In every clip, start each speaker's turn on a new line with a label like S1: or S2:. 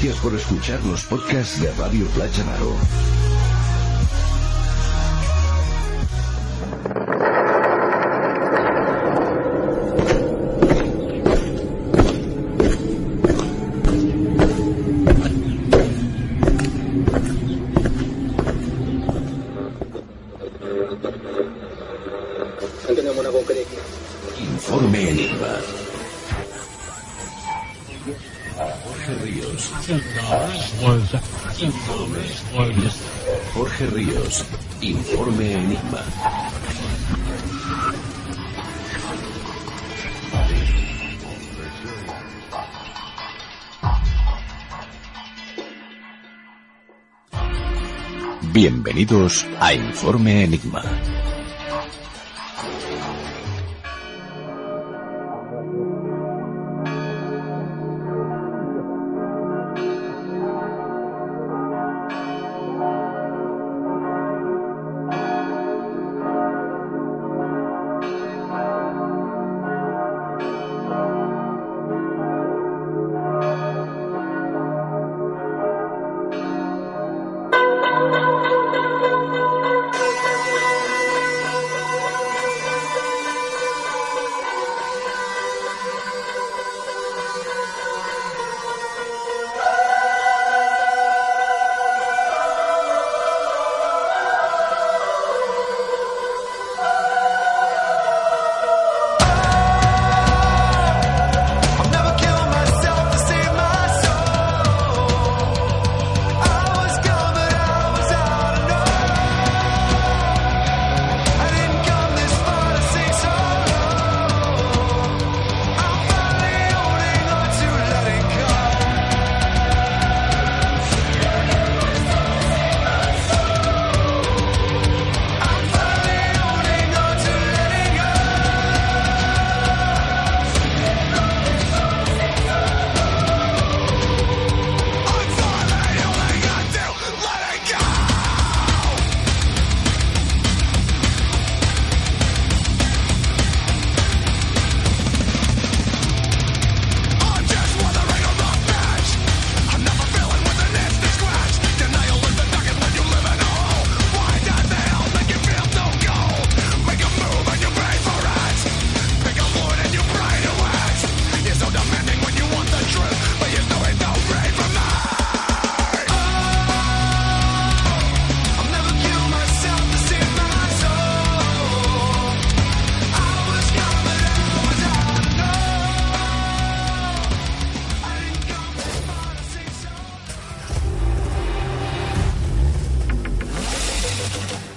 S1: Gracias por escuchar los podcasts de Radio Playa Naro. Informe Enigma. Jorge Ríos. Jorge Ríos. Informe Enigma. Bienvenidos a Informe Enigma.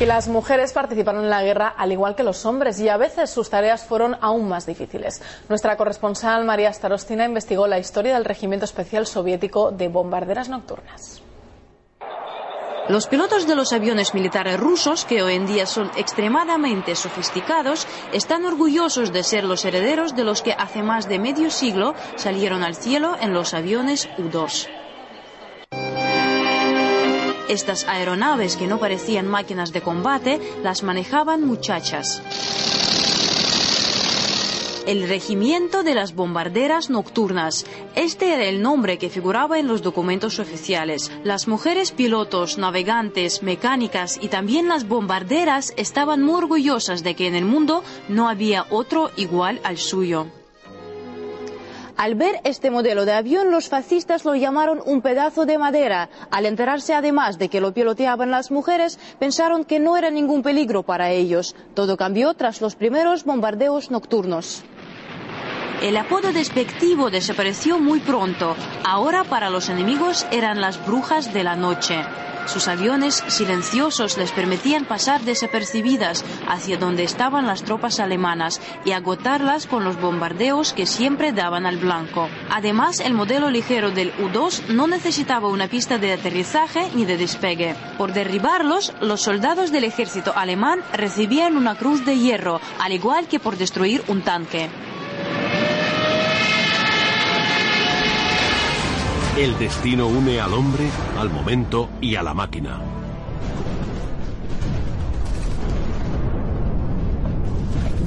S2: Y las mujeres participaron en la guerra al igual que los hombres y a veces sus tareas fueron aún más difíciles. Nuestra corresponsal María Starostina investigó la historia del Regimiento Especial Soviético de Bombarderas Nocturnas.
S3: Los pilotos de los aviones militares rusos, que hoy en día son extremadamente sofisticados, están orgullosos de ser los herederos de los que hace más de medio siglo salieron al cielo en los aviones U-2. Estas aeronaves que no parecían máquinas de combate las manejaban muchachas. El Regimiento de las Bombarderas Nocturnas. Este era el nombre que figuraba en los documentos oficiales. Las mujeres pilotos, navegantes, mecánicas y también las bombarderas estaban muy orgullosas de que en el mundo no había otro igual al suyo. Al ver este modelo de avión, los fascistas lo llamaron un pedazo de madera. Al enterarse además de que lo piloteaban las mujeres, pensaron que no era ningún peligro para ellos. Todo cambió tras los primeros bombardeos nocturnos. El apodo despectivo desapareció muy pronto. Ahora para los enemigos eran las brujas de la noche. Sus aviones silenciosos les permitían pasar desapercibidas hacia donde estaban las tropas alemanas y agotarlas con los bombardeos que siempre daban al blanco. Además, el modelo ligero del U-2 no necesitaba una pista de aterrizaje ni de despegue. Por derribarlos, los soldados del ejército alemán recibían una cruz de hierro, al igual que por destruir un tanque.
S1: El destino une al hombre, al momento y a la máquina.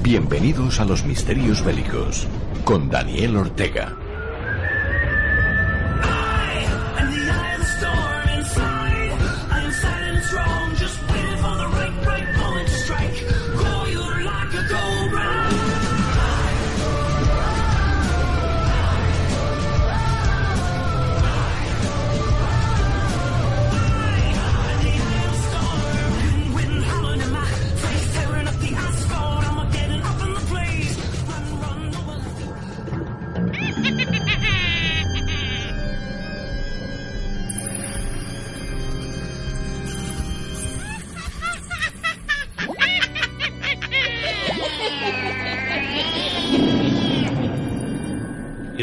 S1: Bienvenidos a los Misterios Bélicos con Daniel Ortega.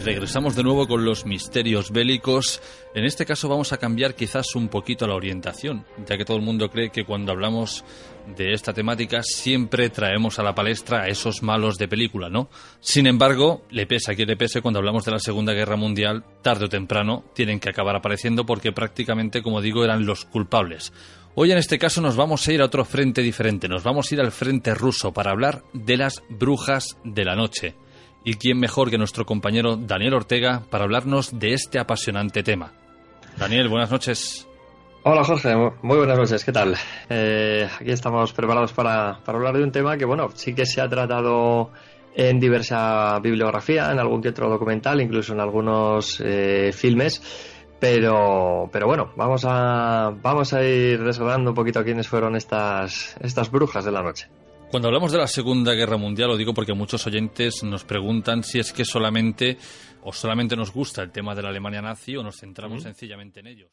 S4: Regresamos de nuevo con los misterios bélicos. En este caso vamos a cambiar quizás un poquito la orientación, ya que todo el mundo cree que cuando hablamos de esta temática siempre traemos a la palestra a esos malos de película, ¿no? Sin embargo, le pese a quien le pese, cuando hablamos de la Segunda Guerra Mundial, tarde o temprano tienen que acabar apareciendo porque prácticamente, como digo, eran los culpables. Hoy en este caso nos vamos a ir a otro frente diferente, nos vamos a ir al frente ruso para hablar de las brujas de la noche. ¿Y quién mejor que nuestro compañero Daniel Ortega para hablarnos de este apasionante tema? Daniel, buenas noches.
S5: Hola Jorge, muy buenas noches, ¿qué tal? Eh, aquí estamos preparados para, hablar de un tema que, bueno, sí que se ha tratado en diversa bibliografía, en algún que otro documental, incluso en algunos eh, filmes, pero, pero bueno, vamos a, vamos a ir desgranando un poquito quiénes fueron estas, estas brujas de la noche.
S4: Cuando hablamos de la Segunda Guerra Mundial, lo digo porque muchos oyentes nos preguntan si es que solamente o solamente nos gusta el tema de la Alemania nazi o nos centramos sencillamente en ello.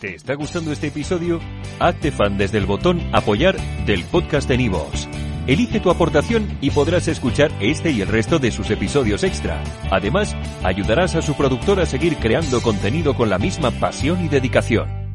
S1: ¿Te está gustando este episodio? Hazte fan desde el botón Apoyar del podcast de Nivos. Elige tu aportación y podrás escuchar este y el resto de sus episodios extra. Además, ayudarás a su productor a seguir creando contenido con la misma pasión y dedicación.